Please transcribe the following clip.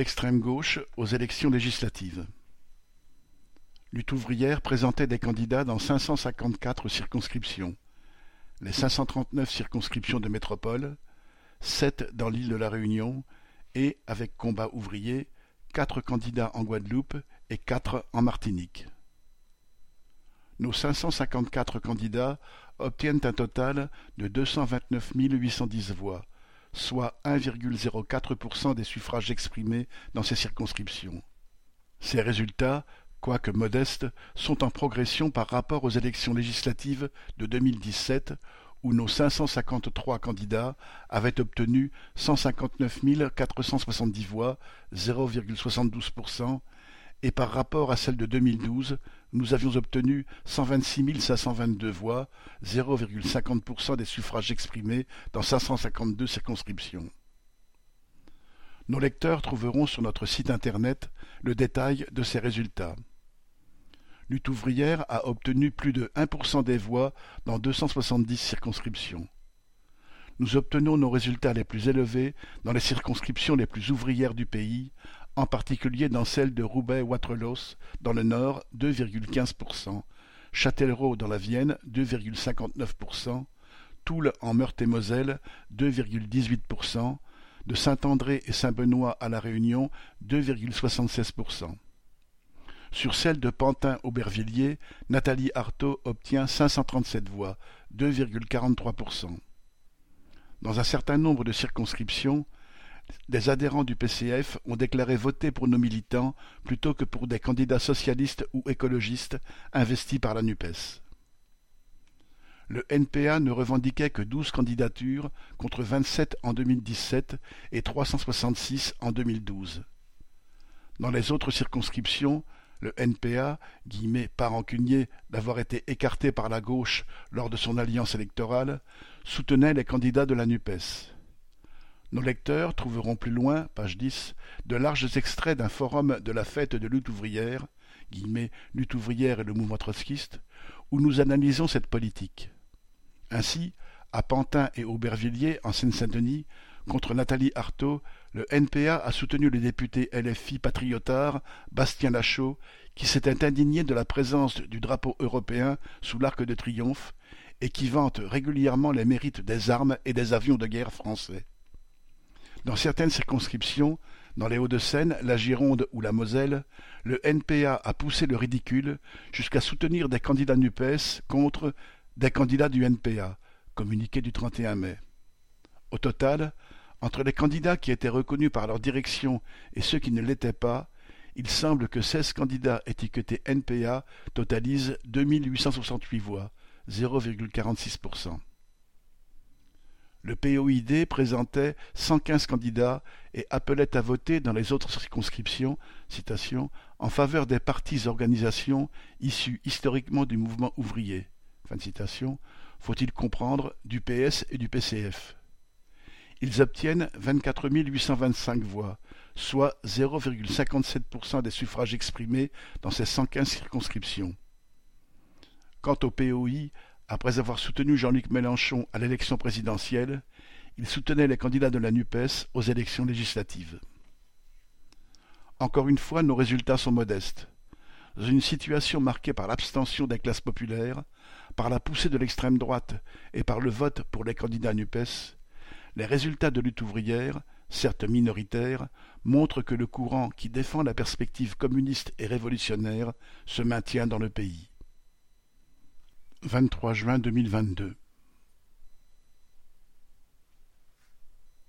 L'extrême gauche aux élections législatives. Lutte ouvrière présentait des candidats dans 554 circonscriptions, les 539 circonscriptions de métropole, 7 dans l'île de la Réunion et, avec combat ouvrier, 4 candidats en Guadeloupe et 4 en Martinique. Nos 554 candidats obtiennent un total de 229 810 voix, soit 1,04% des suffrages exprimés dans ces circonscriptions. Ces résultats, quoique modestes, sont en progression par rapport aux élections législatives de 2017 où nos 553 candidats avaient obtenu 159 470 voix, 0,72%, et par rapport à celle de 2012, nous avions obtenu 126 522 voix, 0,50% des suffrages exprimés dans 552 circonscriptions. Nos lecteurs trouveront sur notre site internet le détail de ces résultats. Lutte ouvrière a obtenu plus de 1% des voix dans 270 circonscriptions. Nous obtenons nos résultats les plus élevés dans les circonscriptions les plus ouvrières du pays, en particulier dans celle de Roubaix-Waterloo dans le Nord 2,15%, Châtellerault dans la Vienne 2,59%, Toul en Meurthe-et-Moselle 2,18%, de Saint-André et Saint-Benoît à La Réunion 2,76%. Sur celle de Pantin-Aubervilliers, Nathalie Artaud obtient 537 voix, 2,43%. Dans un certain nombre de circonscriptions, des adhérents du PCF ont déclaré voter pour nos militants plutôt que pour des candidats socialistes ou écologistes investis par la NUPES. Le NPA ne revendiquait que douze candidatures contre vingt-sept en 2017 et 366 en 2012. Dans les autres circonscriptions, le NPA, guillemets, pas rancunier d'avoir été écarté par la gauche lors de son alliance électorale, soutenait les candidats de la NUPES. Nos lecteurs trouveront plus loin, page 10, de larges extraits d'un forum de la fête de lutte ouvrière, guillemets, lutte ouvrière et le mouvement trotskiste, où nous analysons cette politique. Ainsi, à Pantin et Aubervilliers, en Seine-Saint-Denis, contre Nathalie Arthaud, le NPA a soutenu le député LFI patriotard Bastien Lachaud, qui s'était indigné de la présence du drapeau européen sous l'Arc de Triomphe et qui vante régulièrement les mérites des armes et des avions de guerre français. Dans certaines circonscriptions, dans les Hauts-de-Seine, la Gironde ou la Moselle, le NPA a poussé le ridicule jusqu'à soutenir des candidats NUPES contre des candidats du NPA, communiqué du 31 mai. Au total, entre les candidats qui étaient reconnus par leur direction et ceux qui ne l'étaient pas, il semble que seize candidats étiquetés NPA totalisent 2868 voix, 0,46%. Le POID présentait 115 candidats et appelait à voter dans les autres circonscriptions en faveur des partis organisations issues historiquement du mouvement ouvrier. Faut-il comprendre du PS et du PCF. Ils obtiennent 24 825 voix, soit 0,57% des suffrages exprimés dans ces 115 circonscriptions. Quant au POI, après avoir soutenu Jean-Luc Mélenchon à l'élection présidentielle, il soutenait les candidats de la NUPES aux élections législatives. Encore une fois, nos résultats sont modestes. Dans une situation marquée par l'abstention des classes populaires, par la poussée de l'extrême droite et par le vote pour les candidats NUPES, les résultats de lutte ouvrière, certes minoritaires, montrent que le courant qui défend la perspective communiste et révolutionnaire se maintient dans le pays. 23 juin 2022